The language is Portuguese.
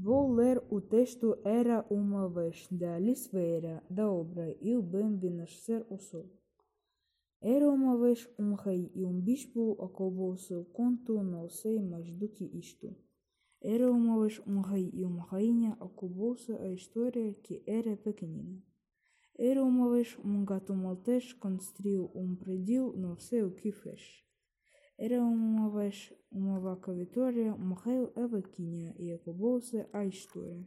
Vou ler o texto Era uma vez, de Alice Vieira, da obra Eu bem vi nascer o sol. Era uma vez um rei e um bispo acabou-se, conto não sei mais do que isto. Era uma vez um rei e uma rainha, acabou-se a história que era pequenina. Era uma vez um gato maltês construiu um prédio, não sei o que fez. Era uma vez uma vaca vitória, morreu a vaquinha e acabou-se a história.